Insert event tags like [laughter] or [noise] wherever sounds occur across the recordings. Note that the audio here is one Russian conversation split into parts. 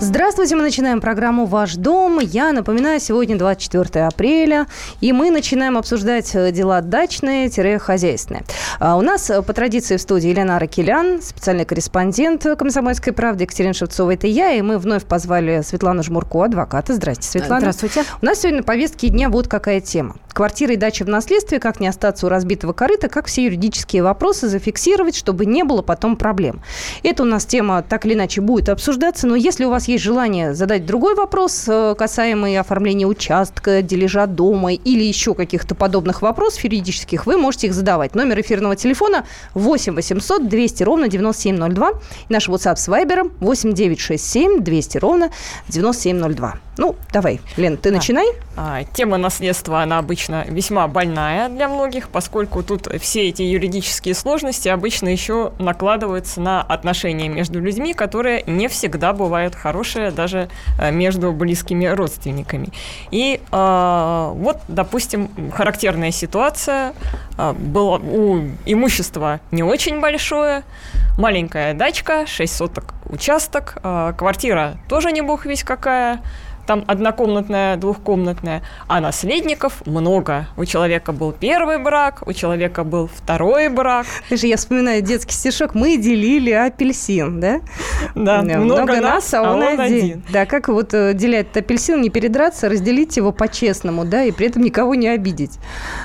Здравствуйте, мы начинаем программу «Ваш дом». Я напоминаю, сегодня 24 апреля, и мы начинаем обсуждать э, дела дачные-хозяйственные. А у нас э, по традиции в студии Елена Аракелян, специальный корреспондент «Комсомольской правды» Екатерина Шевцова. Это я, и мы вновь позвали Светлану Жмурко, адвоката. Здрасте, Светлана. Здравствуйте. У нас сегодня на повестке дня вот какая тема. Квартира и дача в наследстве, как не остаться у разбитого корыта, как все юридические вопросы зафиксировать, чтобы не было потом проблем. Это у нас тема так или иначе будет обсуждаться, но если у вас есть желание задать другой вопрос, э, касаемый оформления участка, дележа дома или еще каких-то подобных вопросов юридических, вы можете их задавать. Номер эфирного телефона 8 800 200 ровно 9702. И наш WhatsApp с Viber 8 967 200 ровно 9702. Ну, давай, Лен, ты начинай. А, тема наследства, она обычно весьма больная для многих, поскольку тут все эти юридические сложности обычно еще накладываются на отношения между людьми, которые не всегда бывают хорошие даже э, между близкими родственниками. И э, вот, допустим, характерная ситуация. Э, было у имущества не очень большое, маленькая дачка, 6 соток участок, э, квартира тоже не бог весь какая, там однокомнатная, двухкомнатная, а наследников много. У человека был первый брак, у человека был второй брак. Слушай, я вспоминаю детский стишок «Мы делили апельсин», да? Да, много, много нас, а он, а он один. один. Да, как вот э, делять апельсин, не передраться, разделить его по-честному, да, и при этом никого не обидеть.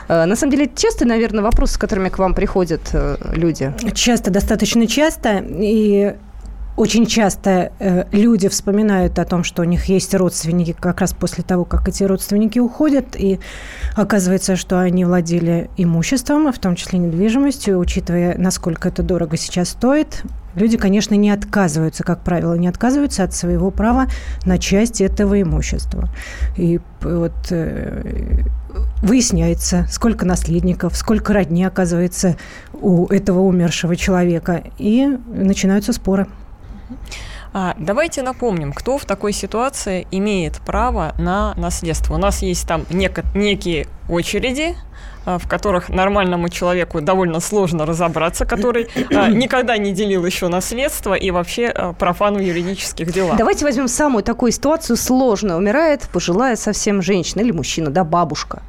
Э, на самом деле, это часто, наверное, вопросы, с которыми к вам приходят э, люди? Часто, достаточно часто, и очень часто э, люди вспоминают о том, что у них есть родственники как раз после того, как эти родственники уходят, и оказывается, что они владели имуществом, в том числе недвижимостью, учитывая, насколько это дорого сейчас стоит. Люди, конечно, не отказываются, как правило, не отказываются от своего права на часть этого имущества. И вот э, выясняется, сколько наследников, сколько родни оказывается у этого умершего человека, и начинаются споры. А, давайте напомним, кто в такой ситуации имеет право на наследство. У нас есть там нек- некие очереди, а, в которых нормальному человеку довольно сложно разобраться, который а, [coughs] никогда не делил еще наследство и вообще а, профан в юридических делах. Давайте возьмем самую такую ситуацию сложную. Умирает пожилая совсем женщина или мужчина, да, бабушка.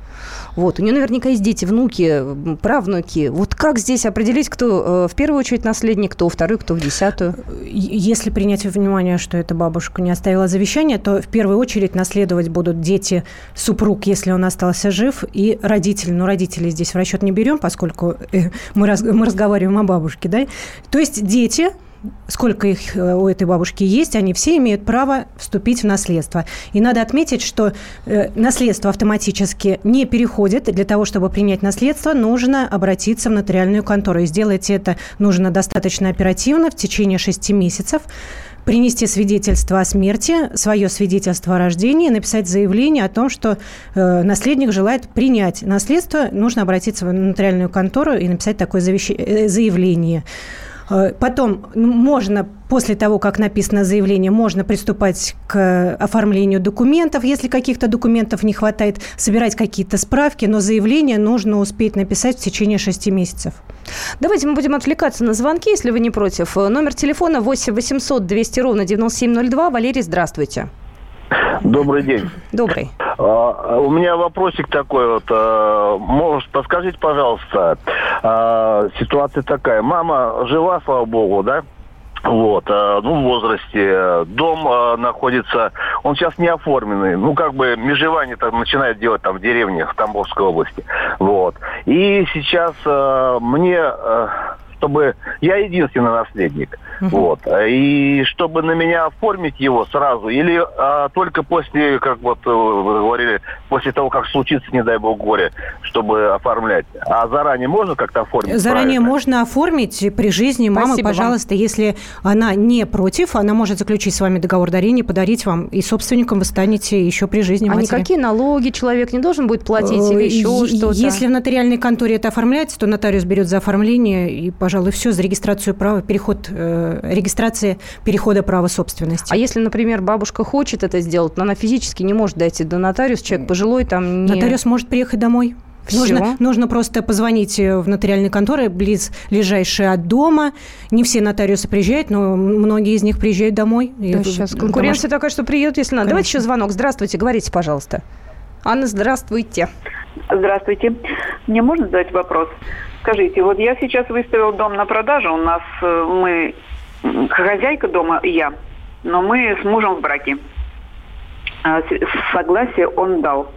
Вот. У нее наверняка есть дети, внуки, правнуки. Вот как здесь определить, кто э, в первую очередь наследник, кто второй, кто в десятую? Если принять во внимание, что эта бабушка не оставила завещание, то в первую очередь наследовать будут дети, супруг, если он остался жив, и родители. Но родителей здесь в расчет не берем, поскольку э, мы, раз, мы разговариваем о бабушке. Да? То есть дети, сколько их э, у этой бабушки есть, они все имеют право вступить в наследство. И надо отметить, что э, наследство автоматически не переходит. Для того, чтобы принять наследство, нужно обратиться в нотариальную контору. И сделать это нужно достаточно оперативно, в течение шести месяцев принести свидетельство о смерти, свое свидетельство о рождении, написать заявление о том, что э, наследник желает принять наследство, нужно обратиться в нотариальную контору и написать такое завещ... заявление. Э, потом можно, после того, как написано заявление, можно приступать к оформлению документов. Если каких-то документов не хватает, собирать какие-то справки, но заявление нужно успеть написать в течение шести месяцев. Давайте мы будем отвлекаться на звонки, если вы не против. Номер телефона 8 800 200 ровно 9702. Валерий, здравствуйте. Добрый день. Добрый. А, у меня вопросик такой вот. А, может, подскажите, пожалуйста, а, ситуация такая. Мама жива, слава богу, да? Вот, ну, в возрасте. Дом находится, он сейчас не оформленный. Ну, как бы межевание там начинают делать там в деревнях в Тамбовской области. Вот. И сейчас мне чтобы я единственный наследник. Угу. Вот. И чтобы на меня оформить его сразу, или а, только после, как вот э, вы говорили, после того, как случится, не дай бог, горе, чтобы оформлять. А заранее можно как-то оформить? Заранее правильно? можно оформить при жизни. Мама, Спасибо пожалуйста, вам. если она не против, она может заключить с вами договор дарения, подарить вам, и собственником вы станете еще при жизни матери. А никакие налоги человек не должен будет платить или еще что-то? Если в нотариальной конторе это оформляется, то нотариус берет за оформление и, пожалуй, все, за регистрацию права, переход, э, регистрация перехода права собственности. А если, например, бабушка хочет это сделать, но она физически не может дойти до нотариуса, человек пожилой там не... Нотариус может приехать домой Нужно, нужно просто позвонить э, в нотариальные конторы, близ ближайшие от дома. Не все нотариусы приезжают, но многие из них приезжают домой. Да, сейчас конкуренция домаш... такая, что приедут, если надо. Конечно. Давайте еще звонок. Здравствуйте, говорите, пожалуйста. Анна, здравствуйте. Здравствуйте. Мне можно задать вопрос? Скажите, вот я сейчас выставил дом на продажу. У нас э, мы хозяйка дома и я, но мы с мужем в браке. А, согласие он дал.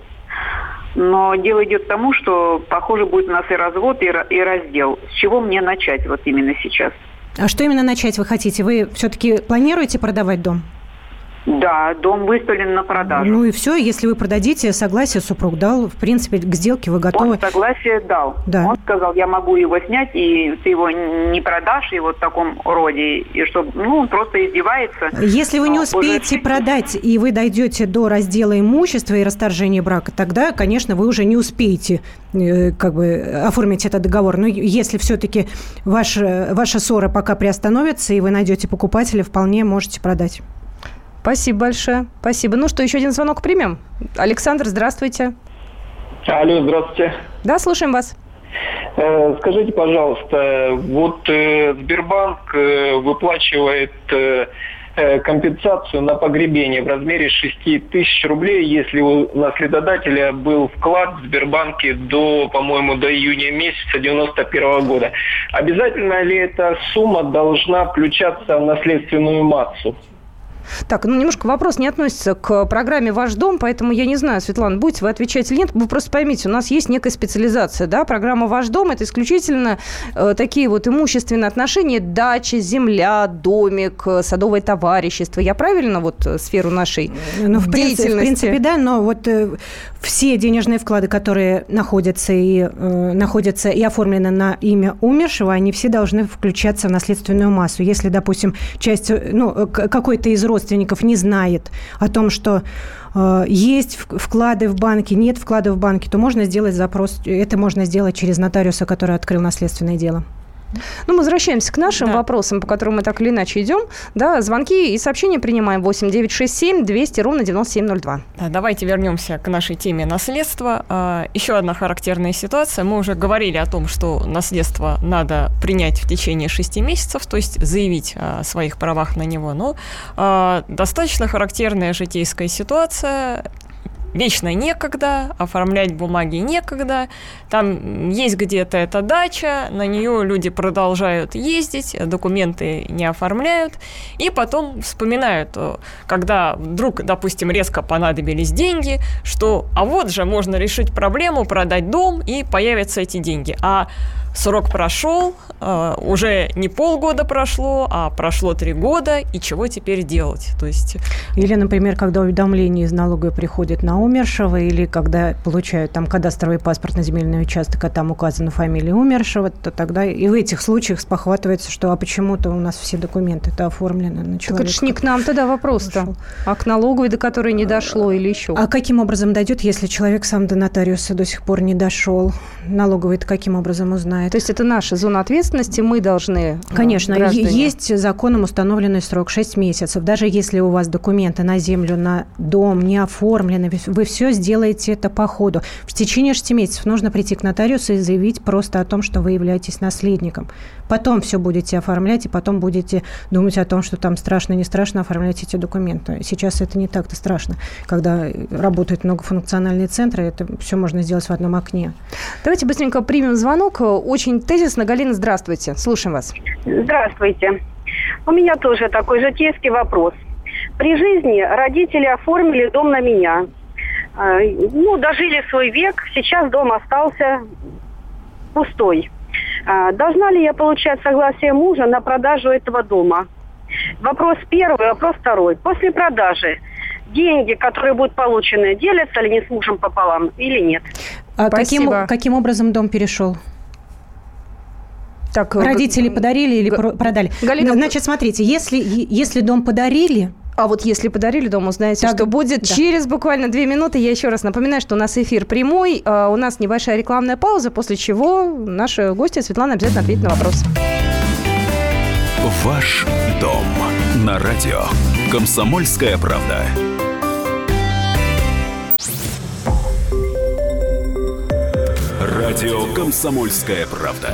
Но дело идет к тому, что, похоже, будет у нас и развод, и, и раздел. С чего мне начать вот именно сейчас? А что именно начать вы хотите? Вы все-таки планируете продавать дом? Да, дом выставлен на продажу. Ну и все, если вы продадите, согласие супруг дал, в принципе, к сделке вы готовы. Он согласие дал. Да. Он сказал, я могу его снять, и ты его не продашь, и вот в таком роде, и чтобы, ну, он просто издевается. Если вы не успеете уже... продать, и вы дойдете до раздела имущества и расторжения брака, тогда, конечно, вы уже не успеете э, как бы оформить этот договор. Но если все-таки ваша, ваша ссора пока приостановится, и вы найдете покупателя, вполне можете продать. Спасибо большое. Спасибо. Ну что, еще один звонок примем. Александр, здравствуйте. Алло, здравствуйте. Да, слушаем вас. Э, скажите, пожалуйста, вот э, Сбербанк э, выплачивает компенсацию на погребение в размере 6 тысяч рублей, если у наследодателя был вклад в Сбербанке до, по-моему, до июня месяца 91 года. Обязательно ли эта сумма должна включаться в наследственную массу? Так, ну немножко вопрос не относится к программе «Ваш дом», поэтому я не знаю, Светлана, будете вы отвечать или нет. Вы просто поймите, у нас есть некая специализация, да, программа «Ваш дом» – это исключительно э, такие вот имущественные отношения, дача, земля, домик, садовое товарищество. Я правильно вот э, сферу нашей ну, в деятельности? Принципе, в принципе, да, но вот э, все денежные вклады, которые находятся и, э, находятся и оформлены на имя умершего, они все должны включаться в наследственную массу. Если, допустим, часть, э, ну, э, какой-то из родственников не знает о том, что э, есть вклады в банке, нет вклада в банке, то можно сделать запрос. Это можно сделать через нотариуса, который открыл наследственное дело. Ну, мы возвращаемся к нашим да. вопросам, по которым мы так или иначе идем. Да, звонки и сообщения принимаем 8 9 6 7 200 ровно 9702. Да, давайте вернемся к нашей теме наследства. А, еще одна характерная ситуация. Мы уже говорили о том, что наследство надо принять в течение 6 месяцев, то есть заявить о своих правах на него. Но а, достаточно характерная житейская ситуация вечно некогда, оформлять бумаги некогда. Там есть где-то эта дача, на нее люди продолжают ездить, документы не оформляют, и потом вспоминают, э, когда вдруг, допустим, резко понадобились деньги, что а вот же можно решить проблему, продать дом, и появятся эти деньги. А срок прошел, э, уже не полгода прошло, а прошло три года, и чего теперь делать? То есть... Или, например, когда уведомление из налоговой приходит на умершего, или когда получают там кадастровый паспорт на земельный участок, а там указана фамилия умершего, то тогда и в этих случаях спохватывается, что а почему-то у нас все документы-то оформлены на человека. Так это ж не к нам тогда вопрос-то, а к налоговой, до которой не дошло или еще. А каким образом дойдет, если человек сам до нотариуса до сих пор не дошел? Налоговый-то каким образом узнает? То есть это наша зона ответственности, мы должны... Э, Конечно, граждане... есть законом установленный срок 6 месяцев. Даже если у вас документы на землю, на дом не оформлены, вы все сделаете это по ходу. В течение 6 месяцев нужно прийти к нотариусу и заявить просто о том, что вы являетесь наследником. Потом все будете оформлять, и потом будете думать о том, что там страшно, не страшно оформлять эти документы. Сейчас это не так-то страшно. Когда работают многофункциональные центры, это все можно сделать в одном окне. Давайте быстренько примем звонок очень тезисно. Галина, здравствуйте. Слушаем вас. Здравствуйте. У меня тоже такой житейский вопрос. При жизни родители оформили дом на меня. А, ну, дожили свой век, сейчас дом остался пустой. А, должна ли я получать согласие мужа на продажу этого дома? Вопрос первый, вопрос второй. После продажи деньги, которые будут получены, делятся ли не с мужем пополам или нет? А каким, каким образом дом перешел? Так, э, Родители подарили или г... продали? Галина... Значит, смотрите, если, если дом подарили, а вот если подарили дом, узнаете, так, что будет да. через буквально две минуты. Я еще раз напоминаю, что у нас эфир прямой, а у нас небольшая рекламная пауза, после чего наши гости Светлана обязательно ответит на вопрос. Ваш дом на радио. Комсомольская правда. Радио «Комсомольская правда».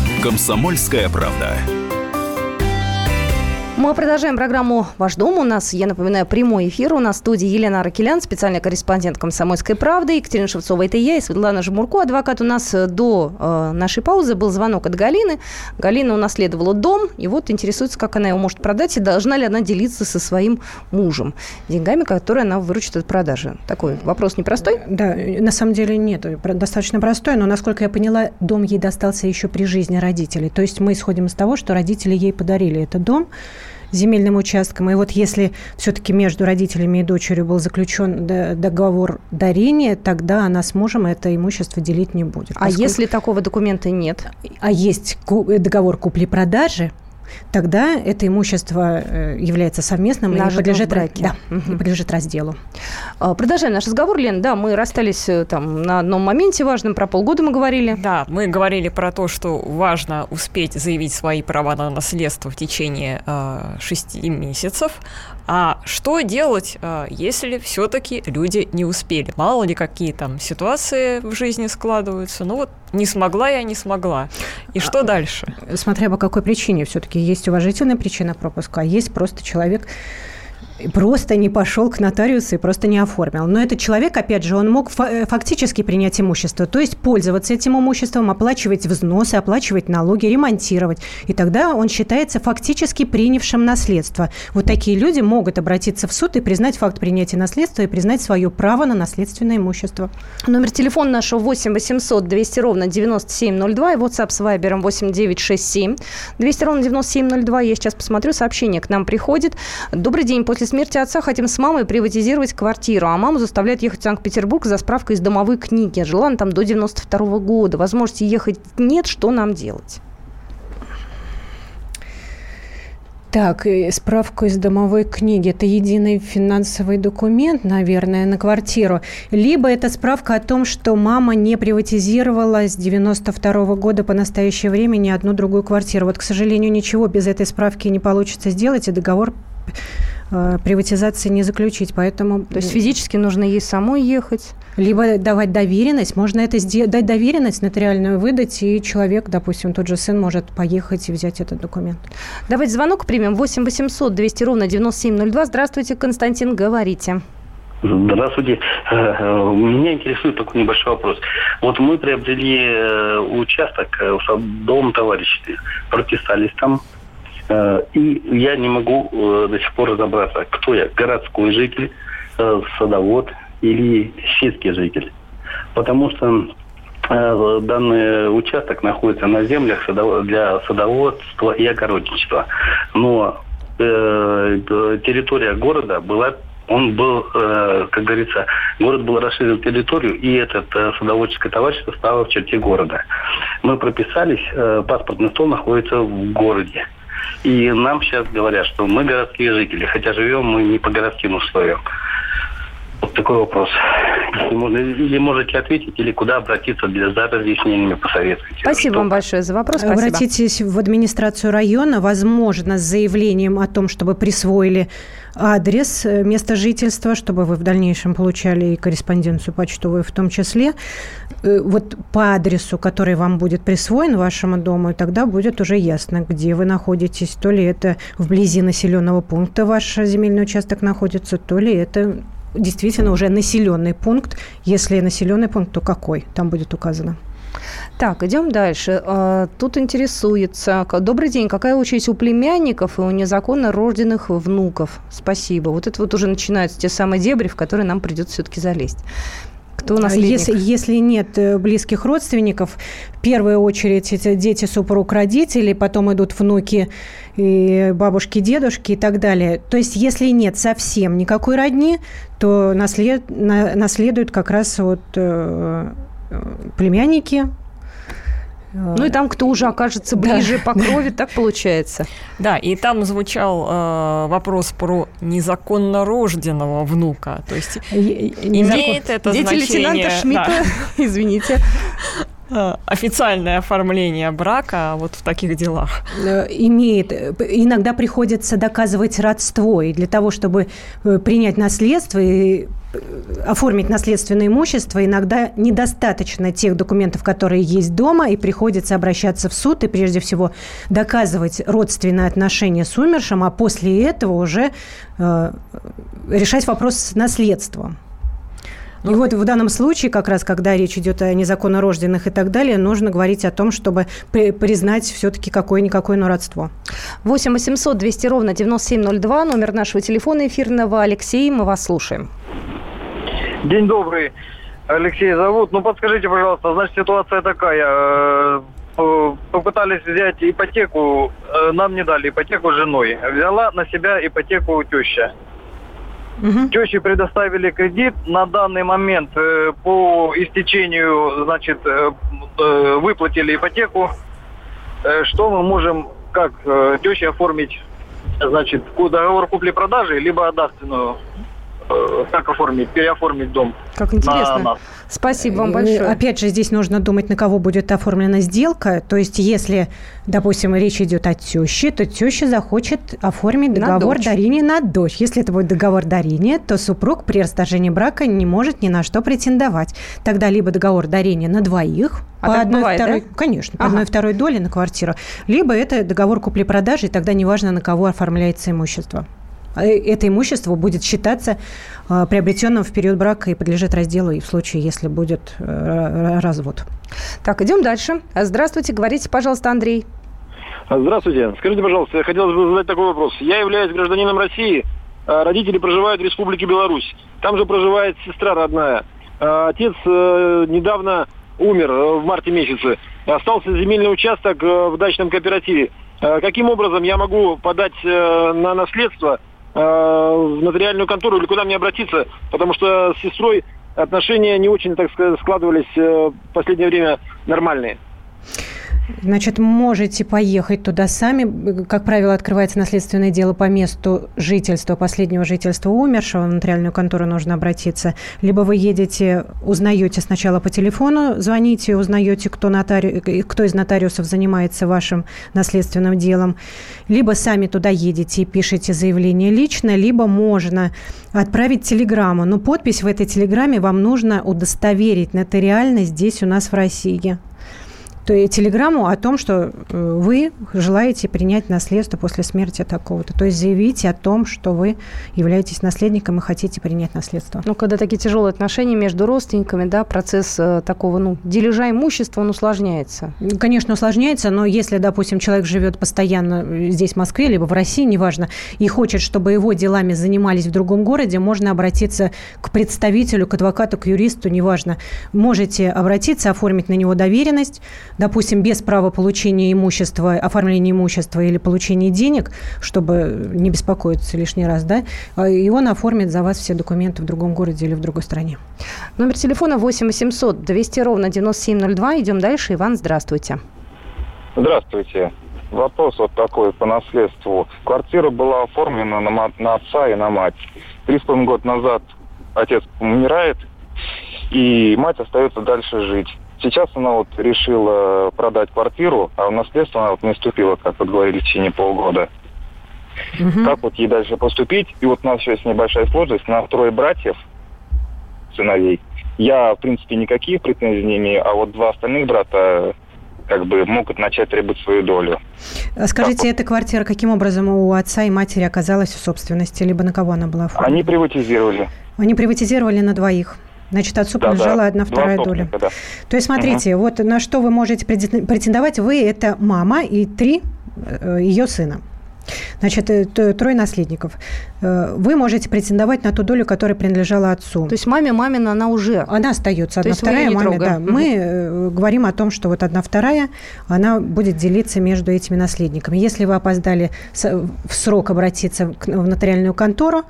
Комсомольская правда. Мы продолжаем программу «Ваш дом». У нас, я напоминаю, прямой эфир. У нас в студии Елена Аракелян, специальный корреспондент «Комсомольской правды». Екатерина Шевцова – это я, и Светлана Жмурко, адвокат. У нас э, до э, нашей паузы был звонок от Галины. Галина унаследовала дом, и вот интересуется, как она его может продать, и должна ли она делиться со своим мужем деньгами, которые она выручит от продажи. Такой вопрос непростой? Да, на самом деле нет, достаточно простой, но, насколько я поняла, дом ей достался еще при жизни родителей. То есть мы исходим из того, что родители ей подарили этот дом, земельным участком. И вот если все-таки между родителями и дочерью был заключен договор дарения, тогда она с мужем это имущество делить не будет. А Поскольку... если такого документа нет? А есть договор купли-продажи, тогда это имущество э, является совместным и подлежит, браке. Да, угу. подлежит разделу. А, продолжаем наш разговор, Лен. Да, мы расстались э, там на одном моменте важном, про полгода мы говорили. Да, мы говорили про то, что важно успеть заявить свои права на наследство в течение э, шести месяцев. А что делать, э, если все-таки люди не успели? Мало ли какие там ситуации в жизни складываются. Ну вот не смогла я, не смогла. И что а, дальше? Смотря по какой причине. Все-таки есть уважительная причина пропуска, а есть просто человек просто не пошел к нотариусу и просто не оформил. Но этот человек, опять же, он мог э, фактически принять имущество, то есть пользоваться этим имуществом, оплачивать взносы, оплачивать налоги, ремонтировать. И тогда он считается фактически принявшим наследство. Вот такие люди могут обратиться в суд и признать факт принятия наследства и признать свое право на наследственное имущество. Номер телефона нашего 8 800 200 ровно 9702 и WhatsApp с Viber 8 967 200 ровно 9702. Я сейчас посмотрю, сообщение к нам приходит. Добрый день. После смерти отца хотим с мамой приватизировать квартиру, а маму заставляют ехать в Санкт-Петербург за справкой из домовой книги. Жила она там до 92 -го года. Возможности ехать нет. Что нам делать? Так, справку из домовой книги. Это единый финансовый документ, наверное, на квартиру. Либо это справка о том, что мама не приватизировала с 92 -го года по настоящее время ни одну другую квартиру. Вот, к сожалению, ничего без этой справки не получится сделать, и договор Э, приватизации не заключить, поэтому... То есть физически нужно ей самой ехать? Либо давать доверенность, можно это сделать, дать доверенность нотариальную выдать, и человек, допустим, тот же сын может поехать и взять этот документ. Давайте звонок примем. 8 800 200 ровно 9702. Здравствуйте, Константин, говорите. Здравствуйте. Э, э, меня интересует такой небольшой вопрос. Вот мы приобрели участок в дом товарищей, прописались там, Э, и я не могу э, до сих пор разобраться, кто я, городской житель, э, садовод или сельский житель. Потому что данный участок находится на землях для садоводства и огородничества. Но территория города была он был, как говорится, город был расширен территорию, и этот садоводческое товарищество стало в черте города. Мы прописались, паспортный стол находится в городе. И нам сейчас говорят, что мы городские жители, хотя живем мы не по городским условиям. Вот такой вопрос. Если можно, или можете ответить, или куда обратиться для, за разъяснениями посоветуйте. Спасибо что... вам большое за вопрос. Спасибо. Обратитесь в администрацию района, возможно, с заявлением о том, чтобы присвоили адрес, э, место жительства, чтобы вы в дальнейшем получали и корреспонденцию почтовую в том числе. Э, вот по адресу, который вам будет присвоен вашему дому, и тогда будет уже ясно, где вы находитесь. То ли это вблизи населенного пункта ваш земельный участок находится, то ли это действительно уже населенный пункт. Если населенный пункт, то какой? Там будет указано. Так, идем дальше. А, тут интересуется. Добрый день. Какая очередь у племянников и у незаконно рожденных внуков? Спасибо. Вот это вот уже начинаются те самые дебри, в которые нам придется все-таки залезть. Кто наследник? Если, если нет э, близких родственников, в первую очередь это дети, супруг, родители, потом идут внуки, и бабушки, дедушки и так далее. То есть, если нет совсем никакой родни, то наслед, на, наследуют как раз вот э, племянники, Ну и там, кто уже окажется ближе да. по [laughs] крови, так получается. Да, и там звучал э, вопрос про незаконно рожденного внука. То есть имеет это Дети значение... лейтенанта Шмидта, да. [laughs] извините. Э, официальное оформление брака вот в таких делах? Э, имеет. Иногда приходится доказывать родство. И для того, чтобы э, принять наследство и оформить наследственное имущество, иногда недостаточно тех документов, которые есть дома, и приходится обращаться в суд и прежде всего доказывать родственные отношения с умершим, а после этого уже э, решать вопрос с наследством. И вот в данном случае, как раз когда речь идет о незаконно рожденных и так далее, нужно говорить о том, чтобы при, признать все-таки какое-никакое, но родство. 8 800 200 ровно 9702, номер нашего телефона эфирного. Алексей, мы вас слушаем. День добрый. Алексей зовут. Ну, подскажите, пожалуйста, значит, ситуация такая. Э, попытались взять ипотеку, э, нам не дали ипотеку женой. Взяла на себя ипотеку теща. Угу. Теще предоставили кредит. На данный момент э, по истечению, значит, э, э, выплатили ипотеку. Э, что мы можем, как э, теще оформить, значит, договор купли-продажи, либо дарственную Э, как оформить, переоформить дом. Как интересно. На нас. Спасибо вам большое. Опять же, здесь нужно думать, на кого будет оформлена сделка. То есть, если, допустим, речь идет о теще, то теща захочет оформить договор на дарения на дочь. Если это будет договор дарения, то супруг при расторжении брака не может ни на что претендовать. Тогда либо договор дарения на двоих, а по одной бывает, второй, да? конечно, по ага. одной второй доли на квартиру, либо это договор купли-продажи, и тогда неважно, на кого оформляется имущество. А, э, это имущество будет считаться а, приобретенным в период брака и подлежит разделу и в случае, если будет э, развод. Так, идем дальше. Здравствуйте, говорите, пожалуйста, Андрей. Здравствуйте. Скажите, пожалуйста, я хотел бы задать такой вопрос. Я являюсь гражданином России, а родители проживают в Республике Беларусь. Там же проживает сестра родная. Отец э, недавно умер в марте месяце. Остался земельный участок в дачном кооперативе. Каким образом я могу подать на наследство Э, в нотариальную контору или куда мне обратиться, потому что с сестрой отношения не очень, так сказать, складывались э, в последнее время нормальные. Значит, можете поехать туда сами. Как правило, открывается наследственное дело по месту жительства, последнего жительства умершего. В нотариальную контору нужно обратиться. Либо вы едете, узнаете сначала по телефону, звоните, узнаете, кто, нотари... кто из нотариусов занимается вашим наследственным делом. Либо сами туда едете и пишете заявление лично, либо можно отправить телеграмму. Но подпись в этой телеграмме вам нужно удостоверить нотариально здесь у нас в России то и телеграмму о том, что э, вы желаете принять наследство после смерти такого-то. То есть заявите о том, что вы являетесь наследником и хотите принять наследство. Ну, когда такие тяжелые отношения между родственниками, да, процесс э, такого, ну, дележа имущества, он усложняется. Конечно, усложняется, но если, допустим, человек живет постоянно э, здесь, в Москве, либо в России, неважно, и хочет, чтобы его делами занимались в другом городе, можно обратиться к представителю, к адвокату, к юристу, неважно. Можете обратиться, оформить на него доверенность, допустим, без права получения имущества, оформления имущества или получения денег, чтобы не беспокоиться лишний раз, да, а, и он оформит за вас все документы в другом городе или в другой стране. Номер телефона 8 800 200 ровно 9702. Идем дальше. Иван, здравствуйте. Здравствуйте. Вопрос вот такой по наследству. Квартира была оформлена на, на отца и на мать. Три с половиной года назад отец умирает, и мать остается дальше жить. Сейчас она вот решила продать квартиру, а в наследство она вот не вступила, как вот говорили, в течение полгода. Угу. Как вот ей дальше поступить? И вот у нас еще есть небольшая сложность. На трое братьев, сыновей, я, в принципе, никаких претензий не имею, а вот два остальных брата как бы могут начать требовать свою долю. А скажите, так, эта квартира каким образом у отца и матери оказалась в собственности, либо на кого она была оформлена? Они приватизировали. Они приватизировали на двоих? Значит, отцу да, принадлежала да. одна вторая доля. Да. То есть, смотрите, угу. вот на что вы можете претендовать, вы это мама и три э, ее сына. Значит, э, трое наследников. Э, вы можете претендовать на ту долю, которая принадлежала отцу. То есть маме мамина она уже? Она остается. Одна вторая маме, да. Угу. Мы говорим о том, что вот одна вторая, она будет делиться между этими наследниками. Если вы опоздали в срок обратиться в нотариальную контору,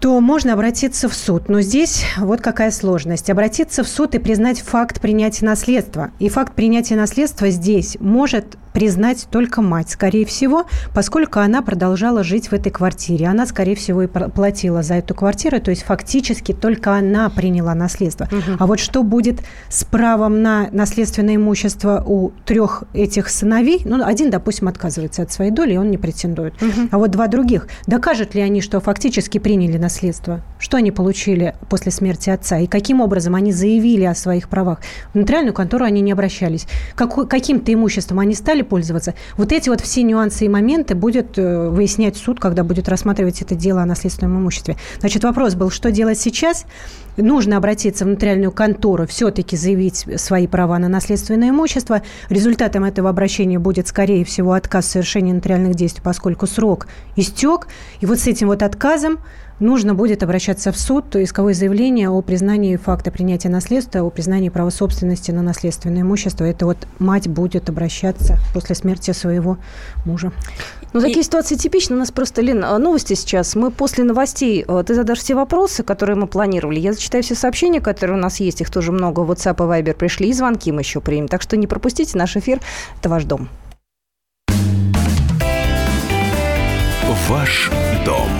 то можно обратиться в суд. Но здесь вот какая сложность. Обратиться в суд и признать факт принятия наследства. И факт принятия наследства здесь может признать только мать, скорее всего, поскольку она продолжала жить в этой квартире. Она, скорее всего, и платила за эту квартиру, то есть фактически только она приняла наследство. Угу. А вот что будет с правом на наследственное имущество у трех этих сыновей? Ну, один, допустим, отказывается от своей доли, и он не претендует. Угу. А вот два других. Докажут ли они, что фактически приняли наследство? Что они получили после смерти отца? И каким образом они заявили о своих правах? В нотариальную контору они не обращались. Как, каким-то имуществом они стали пользоваться? Вот эти вот все нюансы и моменты будет э, выяснять суд, когда будет рассматривать это дело о наследственном имуществе. Значит, вопрос был, что делать сейчас? нужно обратиться в нотариальную контору, все-таки заявить свои права на наследственное имущество. Результатом этого обращения будет, скорее всего, отказ в совершении нотариальных действий, поскольку срок истек. И вот с этим вот отказом нужно будет обращаться в суд, то исковое заявление о признании факта принятия наследства, о признании права собственности на наследственное имущество. Это вот мать будет обращаться после смерти своего мужа. Ну, такие и... ситуации типичны. У нас просто, Лен, а, новости сейчас. Мы после новостей, а, ты задашь все вопросы, которые мы планировали. Я зачитаю все сообщения, которые у нас есть. Их тоже много. WhatsApp и Viber пришли. И звонки мы еще примем. Так что не пропустите наш эфир. Это ваш дом. Ваш дом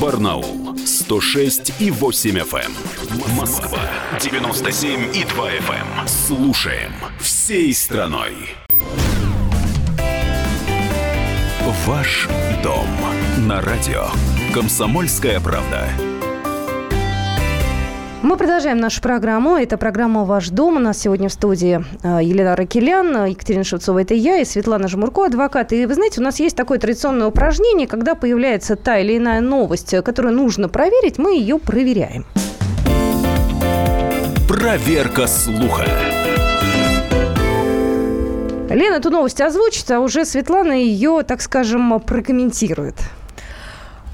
Барнаул 106 и 8 FM. Москва 97 и 2 FM. Слушаем всей страной. Ваш дом на радио. Комсомольская правда. Мы продолжаем нашу программу. Это программа «Ваш дом». У нас сегодня в студии э, Елена Ракелян, Екатерина Шевцова, это я, и Светлана Жмурко, адвокат. И вы знаете, у нас есть такое традиционное упражнение, когда появляется та или иная новость, которую нужно проверить, мы ее проверяем. Проверка слуха. Лена эту новость озвучит, а уже Светлана ее, так скажем, прокомментирует.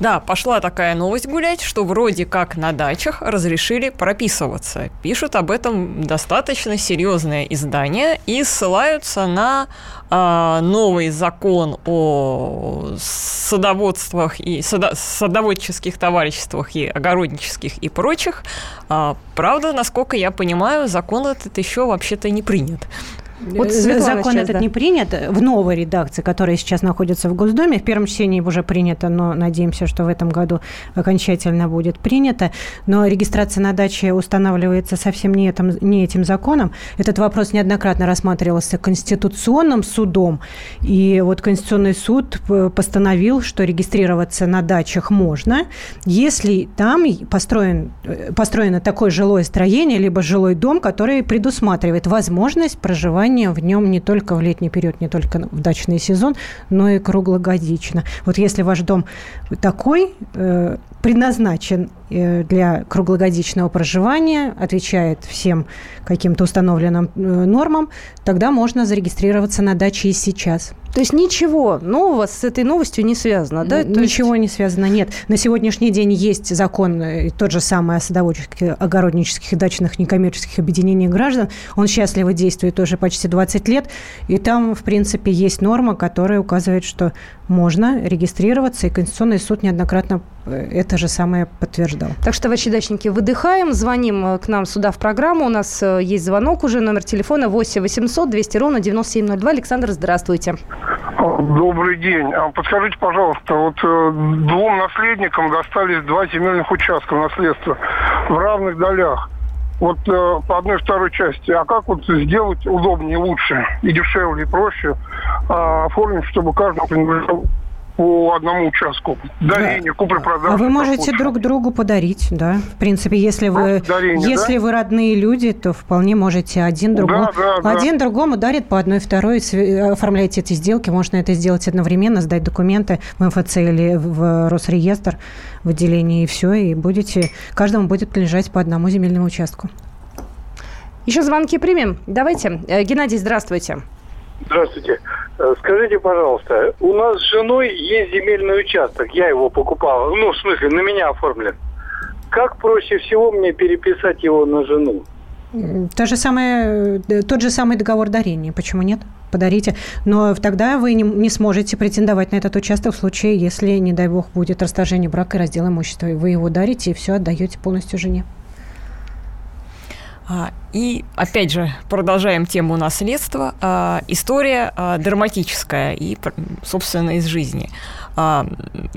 Да, пошла такая новость гулять, что вроде как на дачах разрешили прописываться. Пишут об этом достаточно серьезное издание и ссылаются на э, новый закон о садоводствах и садо, садоводческих товариществах и огороднических и прочих. А, правда, насколько я понимаю, закон этот еще вообще-то не принят. Вот э, Закон сейчас, этот да. не принят в новой редакции, которая сейчас находится в Госдуме. В первом чтении уже принято, но надеемся, что в этом году окончательно будет принято. Но регистрация на даче устанавливается совсем не этим, не этим законом. Этот вопрос неоднократно рассматривался Конституционным судом. И вот Конституционный суд постановил, что регистрироваться на дачах можно, если там построен, э, построено такое жилое строение, либо жилой дом, который предусматривает возможность проживания проживания в нем не только в летний период, не только в дачный сезон, но и круглогодично. Вот если ваш дом такой, э, предназначен э, для круглогодичного проживания, отвечает всем каким-то установленным э, нормам, тогда можно зарегистрироваться на даче и сейчас. То есть ничего нового с этой новостью не связано, да? Ничего есть... не связано, нет. На сегодняшний день есть закон, э, тот же самый о садоводческих, огороднических и дачных некоммерческих объединениях граждан. Он счастливо действует уже почти 20 лет, и там, в принципе, есть норма, которая указывает, что можно регистрироваться, и Конституционный суд неоднократно это же самое подтверждал. Так что, товарищи дачники, выдыхаем, звоним э, к нам сюда в программу. У нас э, есть звонок уже, номер телефона 8 800 200 ровно 9702. Александр, здравствуйте. Добрый день. А подскажите, пожалуйста, вот э, двум наследникам достались два земельных участка наследства в равных долях. Вот э, по одной второй части. А как вот сделать удобнее, лучше и дешевле, и проще э, оформить, чтобы каждому принадлежал по одному участку. Дарение, да. купли-продажи. А вы можете друг другу подарить, да? В принципе, если вы, Дарение, если да? вы родные люди, то вполне можете один другому... Да, да, один да. другому дарит по одной, второй, оформляете эти сделки. Можно это сделать одновременно, сдать документы в МФЦ или в Росреестр в отделении, и все, и будете... Каждому будет прилежать по одному земельному участку. Еще звонки примем. Давайте. Э, Геннадий, здравствуйте. Здравствуйте. Э, скажите, пожалуйста, у нас с женой есть земельный участок, я его покупал, ну, в смысле, на меня оформлен. Как проще всего мне переписать его на жену? То же самое, э, тот же самый договор дарения. Почему нет? Подарите. Но тогда вы не, не сможете претендовать на этот участок в случае, если, не дай бог, будет расторжение брака и раздел имущества. Вы его дарите и все отдаете полностью жене. А, и опять же, продолжаем тему наследства. А, история а, драматическая и, собственно, из жизни.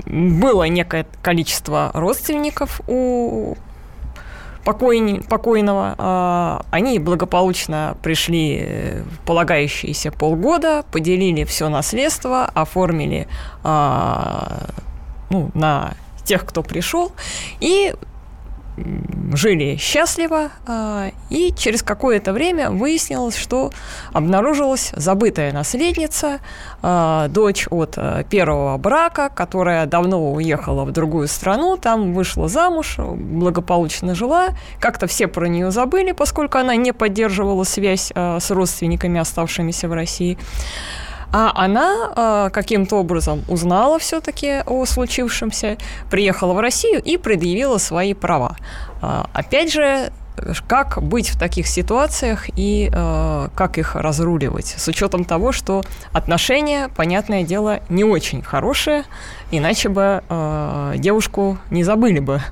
Было некое количество родственников у покойного. Они благополучно пришли в полагающиеся полгода, поделили все наследство, оформили ну, на тех, кто пришел, и жили счастливо, а, и через какое-то время выяснилось, что обнаружилась забытая наследница, а, дочь от а, первого брака, которая давно уехала в другую страну, там вышла замуж, благополучно жила, как-то все про нее забыли, поскольку она не поддерживала связь с родственниками, оставшимися в России. А она э, каким-то образом узнала все-таки о случившемся, приехала в Россию и предъявила свои права. Э, опять же, как быть в таких ситуациях и э, как их разруливать, с учетом того, что отношения, понятное дело, не очень хорошие, иначе бы э, девушку не забыли бы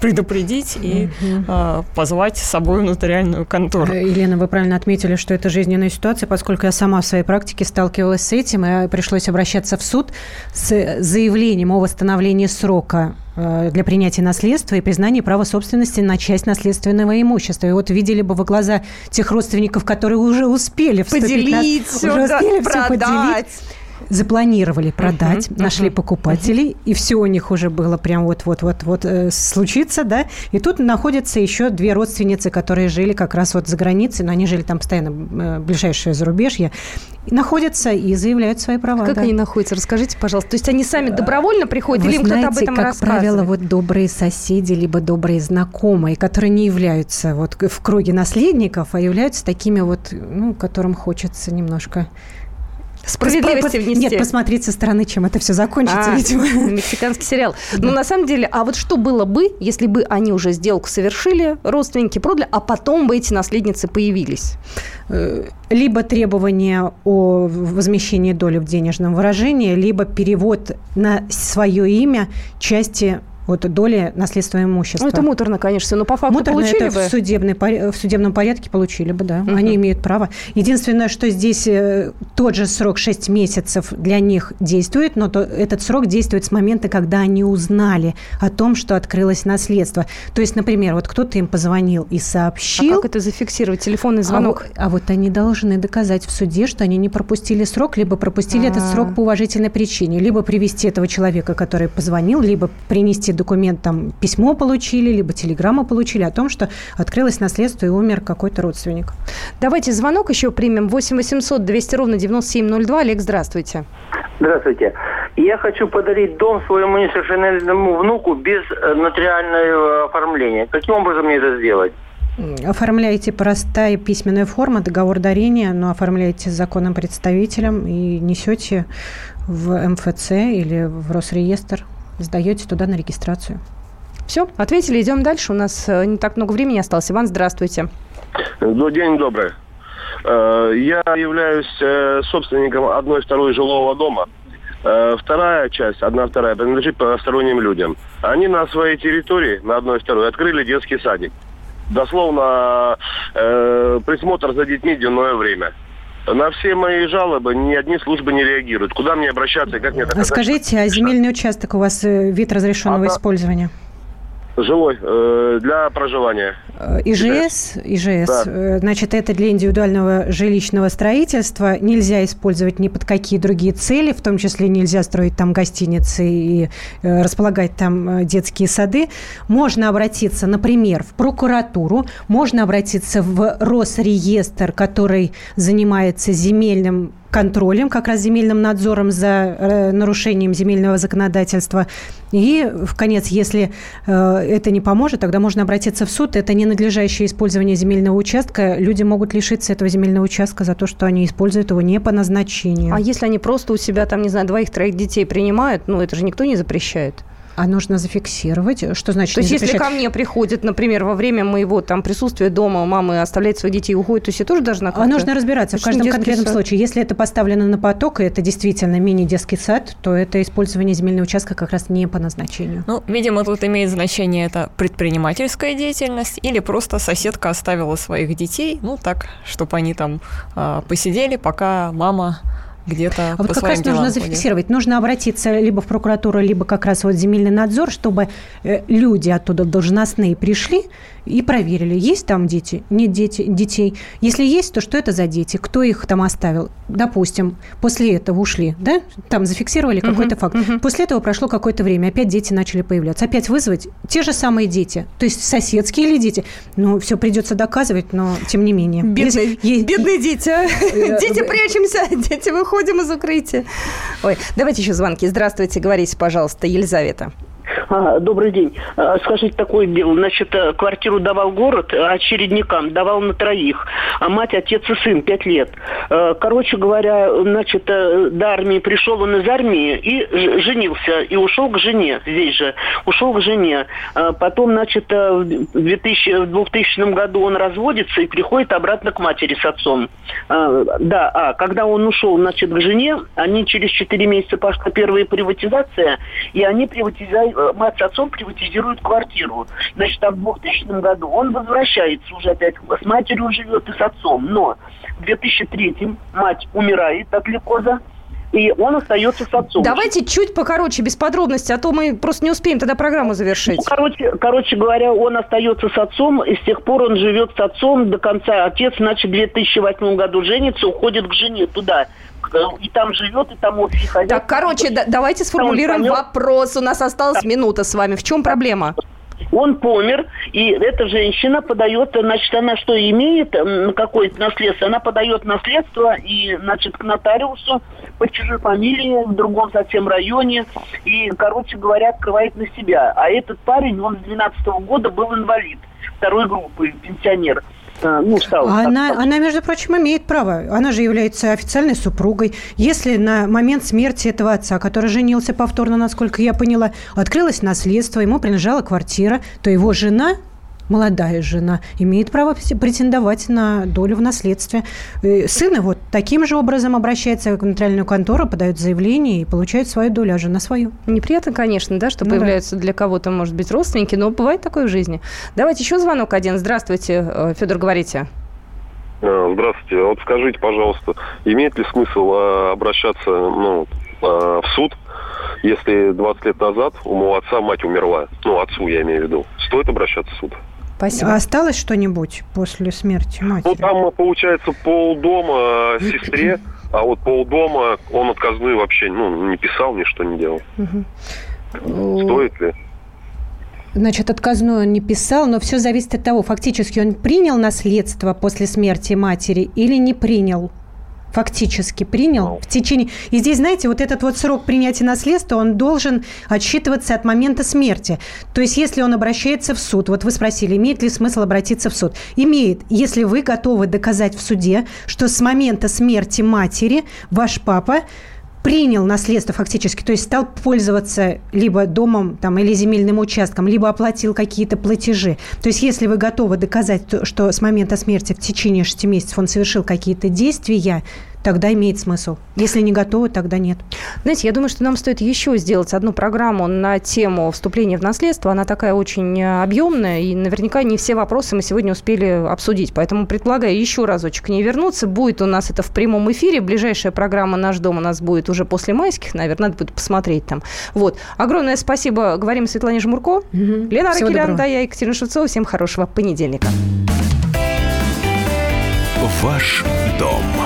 предупредить и э, позвать с собой нотариальную контору. Э, Елена, вы правильно отметили, что это жизненная ситуация, поскольку я сама в своей практике сталкивалась с этим, и пришлось обращаться в суд с заявлением о восстановлении срока э, для принятия наследства и признания права собственности на часть наследственного имущества. И вот видели бы вы глаза тех родственников, которые уже успели вступить поделить, на... уже успели продать. все поделить запланировали продать, uh-huh, нашли uh-huh, покупателей, uh-huh. и все у них уже было прям вот-вот-вот-вот э, случится, да, и тут находятся еще две родственницы, которые жили как раз вот за границей, но они жили там постоянно, э, ближайшее зарубежье, и находятся и заявляют свои права. Как да. они находятся? Расскажите, пожалуйста. То есть они сами добровольно приходят Вы или им знаете, кто-то об этом как правило, вот добрые соседи, либо добрые знакомые, которые не являются вот в круге наследников, а являются такими вот, ну, которым хочется немножко Справедливости внести. Нет, посмотреть со стороны, чем это все закончится, а, видимо. [laughs] Мексиканский сериал. Да. Ну, на самом деле, а вот что было бы, если бы они уже сделку совершили, родственники продали, а потом бы эти наследницы появились? Э, либо требование о возмещении доли в денежном выражении, либо перевод на свое имя части вот доли наследства имущества. Ну, это муторно, конечно, но по факту муторно получили это бы. В, судебной, в судебном порядке получили бы, да. Угу. Они имеют право. Единственное, что здесь э, тот же срок 6 месяцев для них действует, но то, этот срок действует с момента, когда они узнали о том, что открылось наследство. То есть, например, вот кто-то им позвонил и сообщил. А как это зафиксировать? Телефонный звонок? А, а вот они должны доказать в суде, что они не пропустили срок, либо пропустили А-а-а. этот срок по уважительной причине, либо привести этого человека, который позвонил, либо принести документ, там, письмо получили, либо телеграмму получили о том, что открылось наследство и умер какой-то родственник. Давайте звонок еще примем. 8 800 200 ровно 9702. Олег, здравствуйте. Здравствуйте. Я хочу подарить дом своему несовершеннолетнему внуку без э, нотариального оформления. Каким образом мне это сделать? Оформляете простая письменная форма, договор дарения, но оформляете с законным представителем и несете в МФЦ или в Росреестр сдаете туда на регистрацию. Все, ответили, идем дальше. У нас э, не так много времени осталось. Иван, здравствуйте. Ну, день добрый. Э, я являюсь э, собственником одной второй жилого дома. Вторая часть, одна вторая, принадлежит посторонним людям. Они на своей территории, на одной второй, открыли детский садик. Дословно присмотр за детьми дневное время. На все мои жалобы ни одни службы не реагируют. Куда мне обращаться и как мне доказать? Скажите, а земельный участок у вас э, вид разрешенного а, использования? Жилой, э, для проживания. Э, ИЖС, ИЖС, да. Э, значит, это для индивидуального жилищного строительства. Нельзя использовать ни под какие другие цели, в том числе нельзя строить там гостиницы и э, располагать там детские сады. Можно обратиться, например, в прокуратуру, можно обратиться в Росреестр, который занимается земельным контролем, как раз земельным надзором за э, нарушением земельного законодательства. И, в конец, если э, это не поможет, тогда можно обратиться в суд. Это не ненадлежащее использование земельного участка, люди могут лишиться этого земельного участка за то, что они используют его не по назначению. А если они просто у себя, там, не знаю, двоих-троих детей принимают, ну, это же никто не запрещает. А нужно зафиксировать. Что значит То есть, если ко мне приходит, например, во время моего там присутствия дома, мамы оставляет своих детей и уходит, то есть я тоже должна А нужно разбираться в каждом конкретном сад. случае. Если это поставлено на поток, и это действительно мини-детский сад, то это использование земельного участка как раз не по назначению. Ну, видимо, тут имеет значение это предпринимательская деятельность или просто соседка оставила своих детей, ну, так, чтобы они там э, посидели, пока мама где-то а вот как раз нужно зафиксировать. Нужно обратиться либо в прокуратуру, либо как раз вот земельный надзор, чтобы э, люди оттуда должностные пришли и проверили, есть там дети, нет дети, детей. Если есть, то что это за дети, кто их там оставил? Допустим, после этого ушли, да? Там зафиксировали uh-huh, какой-то факт. Uh-huh. После этого прошло какое-то время, опять дети начали появляться. Опять вызвать те же самые дети, то есть соседские или дети. Ну, все придется доказывать, но тем не менее. Бедные, есть, бедные дети, а? Дети, прячемся, дети, выходим из укрытия. Ой, давайте еще звонки. Здравствуйте, говорите, пожалуйста, Елизавета. А, добрый день. А, скажите такое дело. Значит, э, квартиру давал город очередникам, давал на троих. А мать, отец и сын, пять лет. Э, короче говоря, значит, э, до армии пришел он из армии и женился. И ушел к жене здесь же. Ушел к жене. Потом, значит, в 2000, в 2000 году он разводится и приходит обратно к матери с отцом. Да, а когда он ушел, значит, к жене, они через 4 месяца пошла первая приватизация, и они приватизировали Э, мать с отцом приватизируют квартиру. Значит, а в 2000 году он возвращается уже опять, с матерью живет и с отцом. Но в 2003 мать умирает от лейкоза, и он остается с отцом. Давайте чуть покороче, без подробностей, а то мы просто не успеем тогда программу завершить. Ну, короче, короче говоря, он остается с отцом, и с тех пор он живет с отцом до конца. Отец, значит, в 2008 году женится, уходит к жене туда и там живет, и там офис Так, короче, да, давайте сформулируем вопрос. У нас осталась да. минута с вами. В чем проблема? Он помер, и эта женщина подает, значит, она что имеет, какое-то наследство, она подает наследство, и, значит, к нотариусу по чужой фамилии в другом совсем районе, и, короче говоря, открывает на себя. А этот парень, он с 12 года был инвалид второй группы, пенсионер. А, ну, стал. Она, она, между прочим, имеет право. Она же является официальной супругой. Если на момент смерти этого отца, который женился повторно, насколько я поняла, открылось наследство, ему принадлежала квартира, то его жена молодая жена имеет право претендовать на долю в наследстве. Э, сын вот таким же образом обращается в нотариальную контору, подает заявление и получает свою долю, а жена свою. Неприятно, конечно, да, что ну, появляются да. для кого-то, может быть, родственники, но бывает такое в жизни. Давайте еще звонок один. Здравствуйте, э, Федор, говорите. Э, здравствуйте. Вот скажите, пожалуйста, имеет ли смысл обращаться ну, в суд, если 20 лет назад у моего отца мать умерла? Ну, отцу я имею в виду. Стоит обращаться в суд? Спасибо. А осталось что-нибудь после смерти матери? Ну, там, получается, полдома сестре, а вот полдома он отказную вообще ну, не писал, ничто не делал. Угу. Стоит ли? Значит, отказную он не писал, но все зависит от того, фактически он принял наследство после смерти матери или не принял фактически принял в течение... И здесь, знаете, вот этот вот срок принятия наследства, он должен отсчитываться от момента смерти. То есть, если он обращается в суд, вот вы спросили, имеет ли смысл обратиться в суд? Имеет, если вы готовы доказать в суде, что с момента смерти матери ваш папа принял наследство фактически, то есть стал пользоваться либо домом там, или земельным участком, либо оплатил какие-то платежи. То есть если вы готовы доказать, что с момента смерти в течение 6 месяцев он совершил какие-то действия, тогда имеет смысл. Если не готовы, тогда нет. Знаете, я думаю, что нам стоит еще сделать одну программу на тему вступления в наследство. Она такая очень э, объемная, и наверняка не все вопросы мы сегодня успели обсудить. Поэтому предлагаю еще разочек к ней вернуться. Будет у нас это в прямом эфире. Ближайшая программа «Наш дом» у нас будет уже после майских, наверное, надо будет посмотреть там. Вот. Огромное спасибо. Говорим Светлане Жмурко. Угу. Лена Аракелян, да, я Екатерина Шевцова. Всем хорошего понедельника. Ваш дом